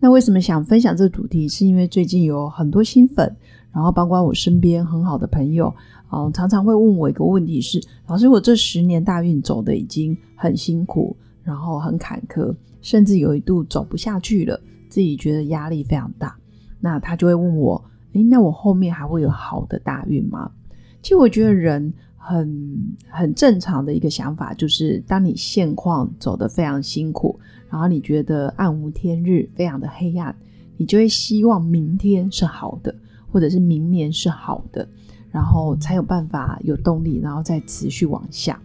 那为什么想分享这个主题？是因为最近有很多新粉，然后包括我身边很好的朋友，嗯，常常会问我一个问题：是老师，我这十年大运走的已经很辛苦，然后很坎坷，甚至有一度走不下去了，自己觉得压力非常大。那他就会问我：诶，那我后面还会有好的大运吗？其实我觉得人很很正常的一个想法，就是当你现况走得非常辛苦。然后你觉得暗无天日，非常的黑暗，你就会希望明天是好的，或者是明年是好的，然后才有办法有动力，然后再持续往下。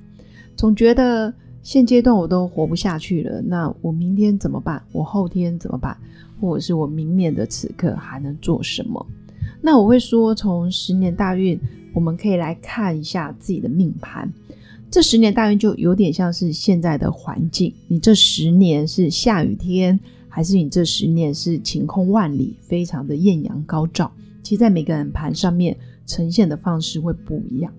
总觉得现阶段我都活不下去了，那我明天怎么办？我后天怎么办？或者是我明年的此刻还能做什么？那我会说，从十年大运，我们可以来看一下自己的命盘。这十年大运就有点像是现在的环境，你这十年是下雨天，还是你这十年是晴空万里，非常的艳阳高照？其实，在每个人盘上面呈现的方式会不一样。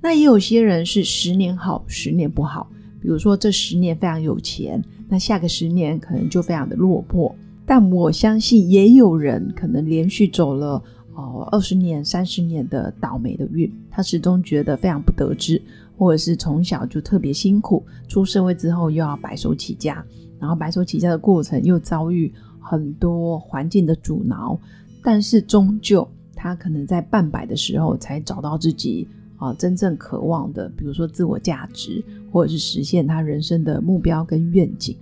那也有些人是十年好，十年不好。比如说，这十年非常有钱，那下个十年可能就非常的落魄。但我相信，也有人可能连续走了哦二十年、三十年的倒霉的运，他始终觉得非常不得志。或者是从小就特别辛苦，出社会之后又要白手起家，然后白手起家的过程又遭遇很多环境的阻挠，但是终究他可能在半百的时候才找到自己啊真正渴望的，比如说自我价值，或者是实现他人生的目标跟愿景。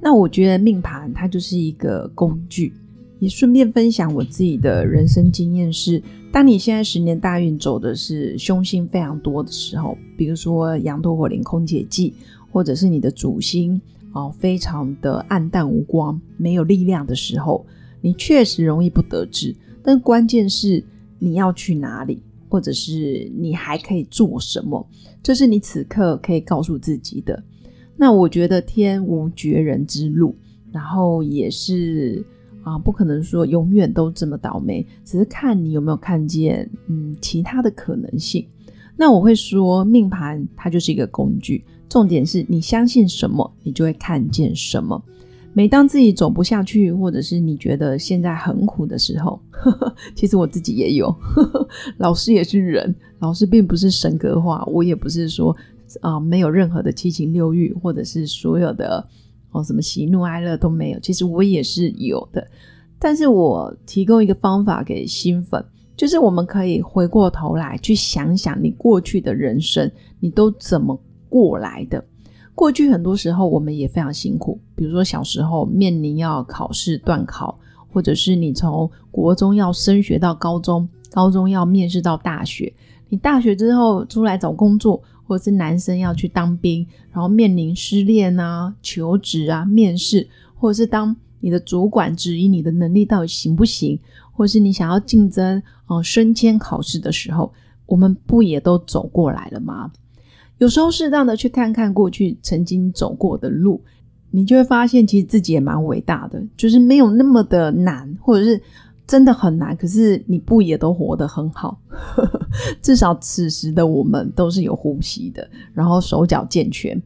那我觉得命盘它就是一个工具。也顺便分享我自己的人生经验是：当你现在十年大运走的是凶星非常多的时候，比如说羊驼火灵空姐忌，或者是你的主星哦非常的暗淡无光、没有力量的时候，你确实容易不得志。但关键是你要去哪里，或者是你还可以做什么，这是你此刻可以告诉自己的。那我觉得天无绝人之路，然后也是。啊，不可能说永远都这么倒霉，只是看你有没有看见，嗯，其他的可能性。那我会说，命盘它就是一个工具，重点是你相信什么，你就会看见什么。每当自己走不下去，或者是你觉得现在很苦的时候，其实我自己也有，老师也是人，老师并不是神格化，我也不是说啊没有任何的七情六欲，或者是所有的。哦，什么喜怒哀乐都没有，其实我也是有的。但是我提供一个方法给新粉，就是我们可以回过头来去想想你过去的人生，你都怎么过来的。过去很多时候我们也非常辛苦，比如说小时候面临要考试断考，或者是你从国中要升学到高中，高中要面试到大学，你大学之后出来找工作。或者是男生要去当兵，然后面临失恋啊、求职啊、面试，或者是当你的主管质疑你的能力到底行不行，或者是你想要竞争哦升迁考试的时候，我们不也都走过来了吗？有时候适当的去看看过去曾经走过的路，你就会发现其实自己也蛮伟大的，就是没有那么的难，或者是。真的很难，可是你不也都活得很好？至少此时的我们都是有呼吸的，然后手脚健全，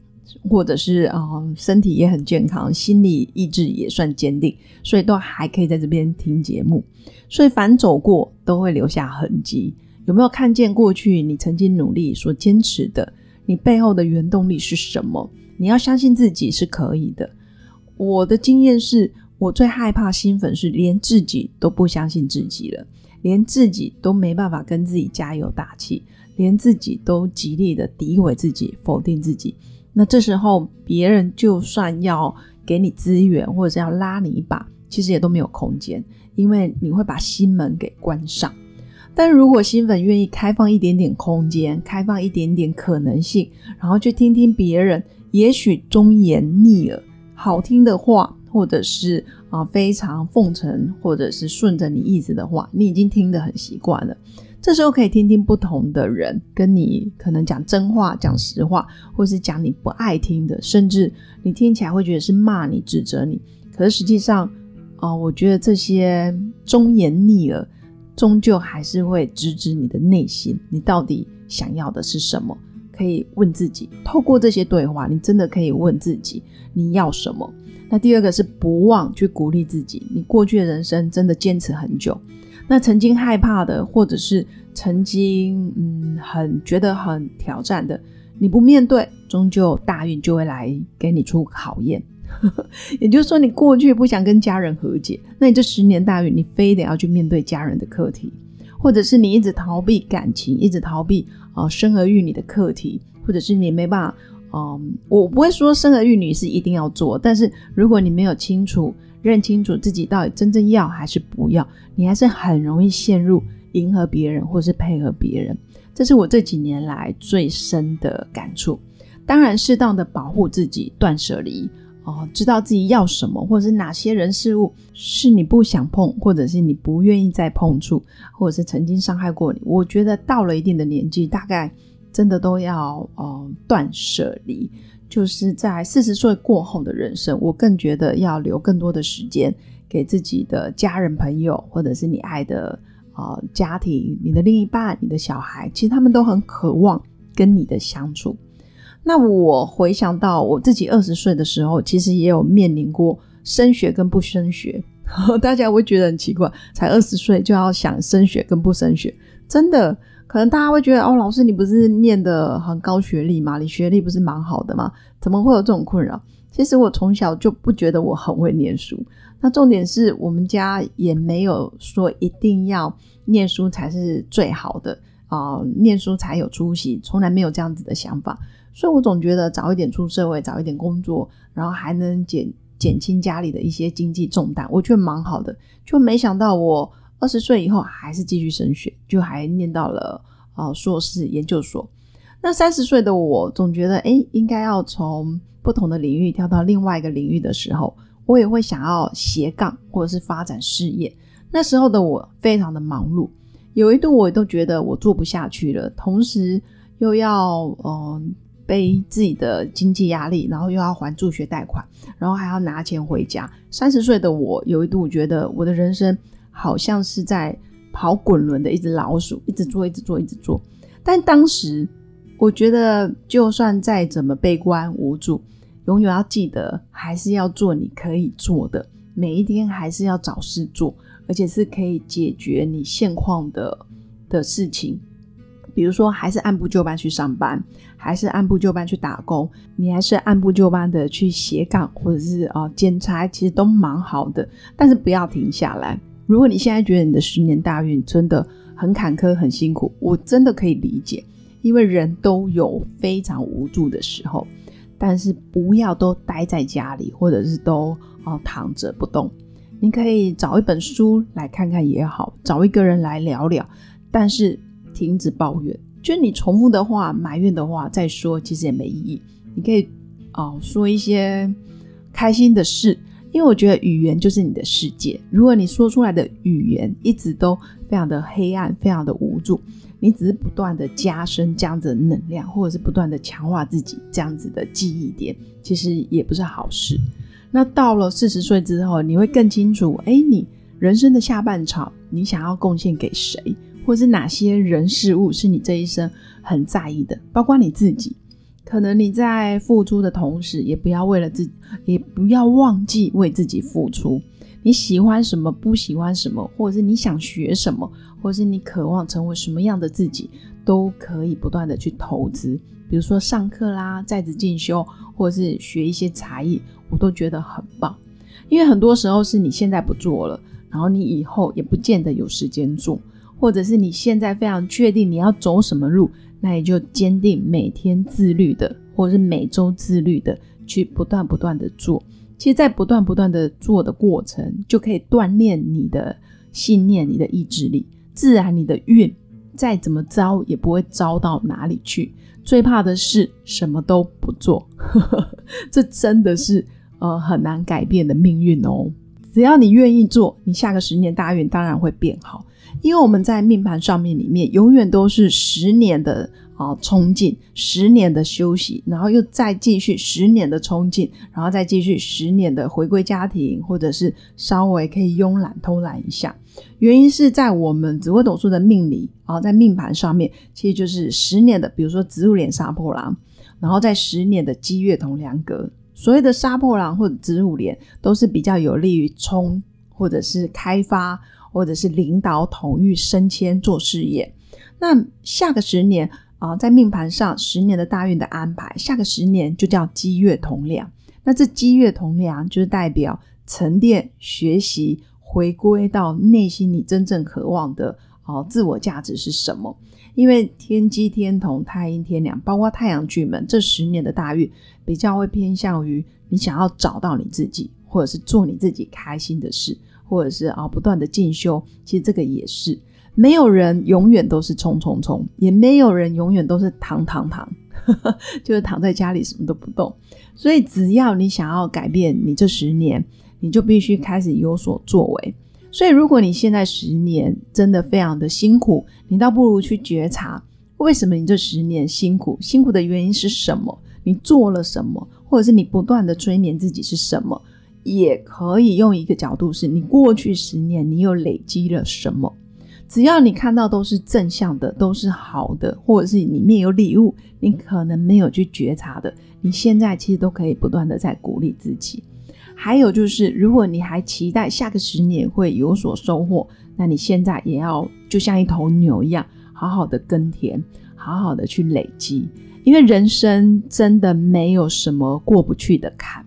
或者是啊身体也很健康，心理意志也算坚定，所以都还可以在这边听节目。所以凡走过都会留下痕迹。有没有看见过去你曾经努力所坚持的？你背后的原动力是什么？你要相信自己是可以的。我的经验是。我最害怕新粉是连自己都不相信自己了，连自己都没办法跟自己加油打气，连自己都极力的诋毁自己、否定自己。那这时候别人就算要给你资源，或者是要拉你一把，其实也都没有空间，因为你会把心门给关上。但如果新粉愿意开放一点点空间，开放一点点可能性，然后去听听别人，也许忠言逆耳，好听的话。或者是啊非常奉承，或者是顺着你意思的话，你已经听得很习惯了。这时候可以听听不同的人跟你可能讲真话、讲实话，或是讲你不爱听的，甚至你听起来会觉得是骂你、指责你。可是实际上，啊，我觉得这些忠言逆耳，终究还是会直指你的内心，你到底想要的是什么？可以问自己。透过这些对话，你真的可以问自己你要什么。那第二个是不忘去鼓励自己，你过去的人生真的坚持很久。那曾经害怕的，或者是曾经嗯很觉得很挑战的，你不面对，终究大运就会来给你出考验。也就是说，你过去不想跟家人和解，那你这十年大运，你非得要去面对家人的课题，或者是你一直逃避感情，一直逃避啊生儿育女的课题，或者是你没办法，嗯，我不会说生儿育女是一定要做，但是如果你没有清楚。认清楚自己到底真正要还是不要，你还是很容易陷入迎合别人或是配合别人。这是我这几年来最深的感触。当然，适当的保护自己，断舍离哦，知道自己要什么，或者是哪些人事物是你不想碰，或者是你不愿意再碰触，或者是曾经伤害过你。我觉得到了一定的年纪，大概真的都要呃断舍离。就是在四十岁过后的人生，我更觉得要留更多的时间给自己的家人、朋友，或者是你爱的呃家庭，你的另一半、你的小孩，其实他们都很渴望跟你的相处。那我回想到我自己二十岁的时候，其实也有面临过升学跟不升学，大家会觉得很奇怪，才二十岁就要想升学跟不升学，真的。可能大家会觉得哦，老师你不是念的很高学历吗？你学历不是蛮好的吗？怎么会有这种困扰？其实我从小就不觉得我很会念书。那重点是我们家也没有说一定要念书才是最好的啊，念书才有出息，从来没有这样子的想法。所以我总觉得早一点出社会，早一点工作，然后还能减减轻家里的一些经济重担，我觉得蛮好的。就没想到我。二十岁以后还是继续升学，就还念到了啊硕士研究所。那三十岁的我总觉得，哎，应该要从不同的领域跳到另外一个领域的时候，我也会想要斜杠或者是发展事业。那时候的我非常的忙碌，有一度我都觉得我做不下去了，同时又要嗯背自己的经济压力，然后又要还助学贷款，然后还要拿钱回家。三十岁的我有一度觉得我的人生。好像是在跑滚轮的一只老鼠，一直做，一直做，一直做。但当时我觉得，就算再怎么悲观无助，永远要记得，还是要做你可以做的。每一天还是要找事做，而且是可以解决你现况的的事情。比如说，还是按部就班去上班，还是按部就班去打工，你还是按部就班的去写稿，或者是啊兼差，其实都蛮好的。但是不要停下来。如果你现在觉得你的十年大运真的很坎坷、很辛苦，我真的可以理解，因为人都有非常无助的时候。但是不要都待在家里，或者是都哦躺着不动。你可以找一本书来看看也好，找一个人来聊聊。但是停止抱怨，就你重复的话、埋怨的话再说，其实也没意义。你可以哦说一些开心的事。因为我觉得语言就是你的世界。如果你说出来的语言一直都非常的黑暗、非常的无助，你只是不断的加深这样子的能量，或者是不断的强化自己这样子的记忆点，其实也不是好事。那到了四十岁之后，你会更清楚，哎，你人生的下半场，你想要贡献给谁，或者是哪些人事物是你这一生很在意的，包括你自己。可能你在付出的同时，也不要为了自己，也不要忘记为自己付出。你喜欢什么，不喜欢什么，或者是你想学什么，或者是你渴望成为什么样的自己，都可以不断的去投资。比如说上课啦，在职进修，或者是学一些才艺，我都觉得很棒。因为很多时候是你现在不做了，然后你以后也不见得有时间做，或者是你现在非常确定你要走什么路。那也就坚定每天自律的，或者是每周自律的，去不断不断的做。其实，在不断不断的做的过程，就可以锻炼你的信念、你的意志力，自然你的运再怎么糟也不会糟到哪里去。最怕的是什么都不做，这真的是呃很难改变的命运哦。只要你愿意做，你下个十年大运当然会变好。因为我们在命盘上面里面，永远都是十年的啊冲劲，十年的休息，然后又再继续十年的冲劲，然后再继续十年的回归家庭，或者是稍微可以慵懒偷懒一下。原因是在我们紫微斗数的命理啊，在命盘上面，其实就是十年的，比如说子午连杀破狼，然后在十年的积月同梁格。所谓的杀破狼或者子午连，都是比较有利于冲或者是开发。或者是领导统御升迁做事业，那下个十年啊，在命盘上十年的大运的安排，下个十年就叫积月同梁。那这积月同梁就是代表沉淀、学习、回归到内心你真正渴望的哦自我价值是什么？因为天机天同、太阴天梁，包括太阳巨门，这十年的大运比较会偏向于你想要找到你自己，或者是做你自己开心的事。或者是啊，不断的进修，其实这个也是没有人永远都是冲冲冲，也没有人永远都是躺躺躺，就是躺在家里什么都不动。所以只要你想要改变你这十年，你就必须开始有所作为。所以如果你现在十年真的非常的辛苦，你倒不如去觉察为什么你这十年辛苦，辛苦的原因是什么？你做了什么？或者是你不断的催眠自己是什么？也可以用一个角度，是你过去十年你又累积了什么？只要你看到都是正向的，都是好的，或者是里面有礼物，你可能没有去觉察的，你现在其实都可以不断的在鼓励自己。还有就是，如果你还期待下个十年会有所收获，那你现在也要就像一头牛一样，好好的耕田，好好的去累积，因为人生真的没有什么过不去的坎。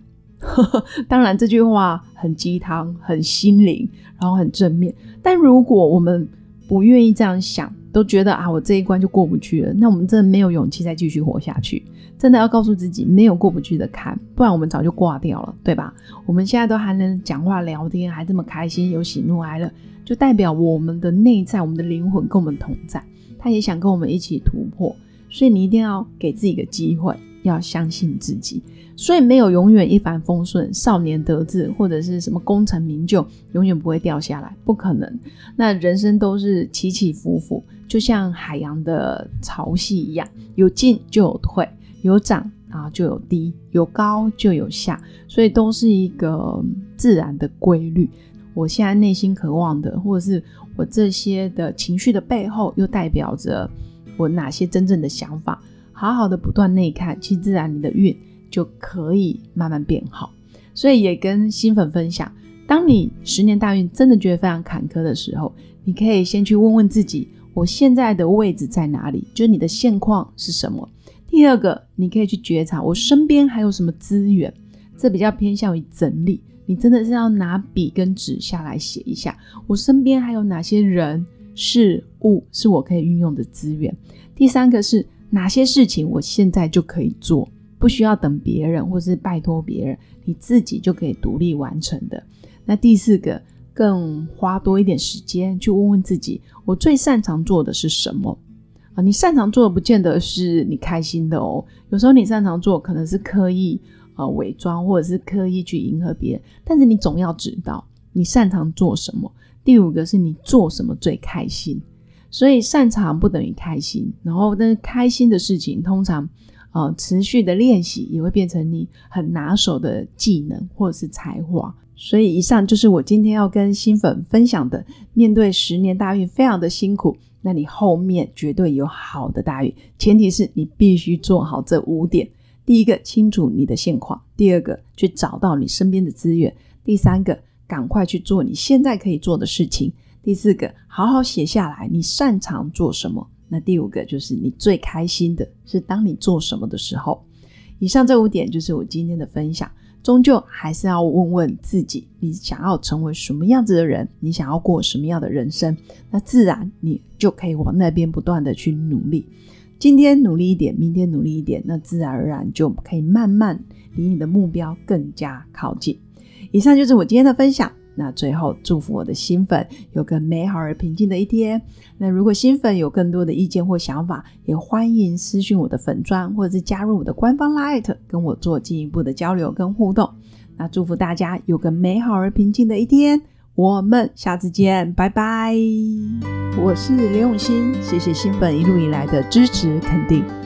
当然，这句话很鸡汤、很心灵，然后很正面。但如果我们不愿意这样想，都觉得啊，我这一关就过不去了，那我们真的没有勇气再继续活下去。真的要告诉自己，没有过不去的坎，不然我们早就挂掉了，对吧？我们现在都还能讲话聊天，还这么开心，有喜怒哀乐，就代表我们的内在、我们的灵魂跟我们同在，他也想跟我们一起突破。所以你一定要给自己一个机会，要相信自己。所以没有永远一帆风顺，少年得志或者是什么功成名就，永远不会掉下来，不可能。那人生都是起起伏伏，就像海洋的潮汐一样，有进就有退，有涨啊就有低，有高就有下，所以都是一个自然的规律。我现在内心渴望的，或者是我这些的情绪的背后，又代表着我哪些真正的想法？好好的不断内看，其实自然你的运。就可以慢慢变好，所以也跟新粉分享，当你十年大运真的觉得非常坎坷的时候，你可以先去问问自己，我现在的位置在哪里？就是你的现况是什么？第二个，你可以去觉察我身边还有什么资源，这比较偏向于整理。你真的是要拿笔跟纸下来写一下，我身边还有哪些人事物是我可以运用的资源？第三个是哪些事情我现在就可以做？不需要等别人，或是拜托别人，你自己就可以独立完成的。那第四个，更花多一点时间去问问自己，我最擅长做的是什么啊？你擅长做的不见得是你开心的哦，有时候你擅长做可能是刻意呃伪装，或者是刻意去迎合别人。但是你总要知道你擅长做什么。第五个是你做什么最开心，所以擅长不等于开心，然后但是开心的事情通常。呃，持续的练习也会变成你很拿手的技能或者是才华。所以，以上就是我今天要跟新粉分享的。面对十年大运，非常的辛苦，那你后面绝对有好的大运。前提是你必须做好这五点：第一个，清楚你的现况；第二个，去找到你身边的资源；第三个，赶快去做你现在可以做的事情；第四个，好好写下来你擅长做什么。那第五个就是你最开心的是当你做什么的时候。以上这五点就是我今天的分享。终究还是要问问自己，你想要成为什么样子的人？你想要过什么样的人生？那自然你就可以往那边不断的去努力。今天努力一点，明天努力一点，那自然而然就可以慢慢离你的目标更加靠近。以上就是我今天的分享。那最后祝福我的新粉有个美好而平静的一天。那如果新粉有更多的意见或想法，也欢迎私讯我的粉砖，或者是加入我的官方 Light，跟我做进一步的交流跟互动。那祝福大家有个美好而平静的一天。我们下次见，拜拜。我是刘永新，谢谢新粉一路以来的支持肯定。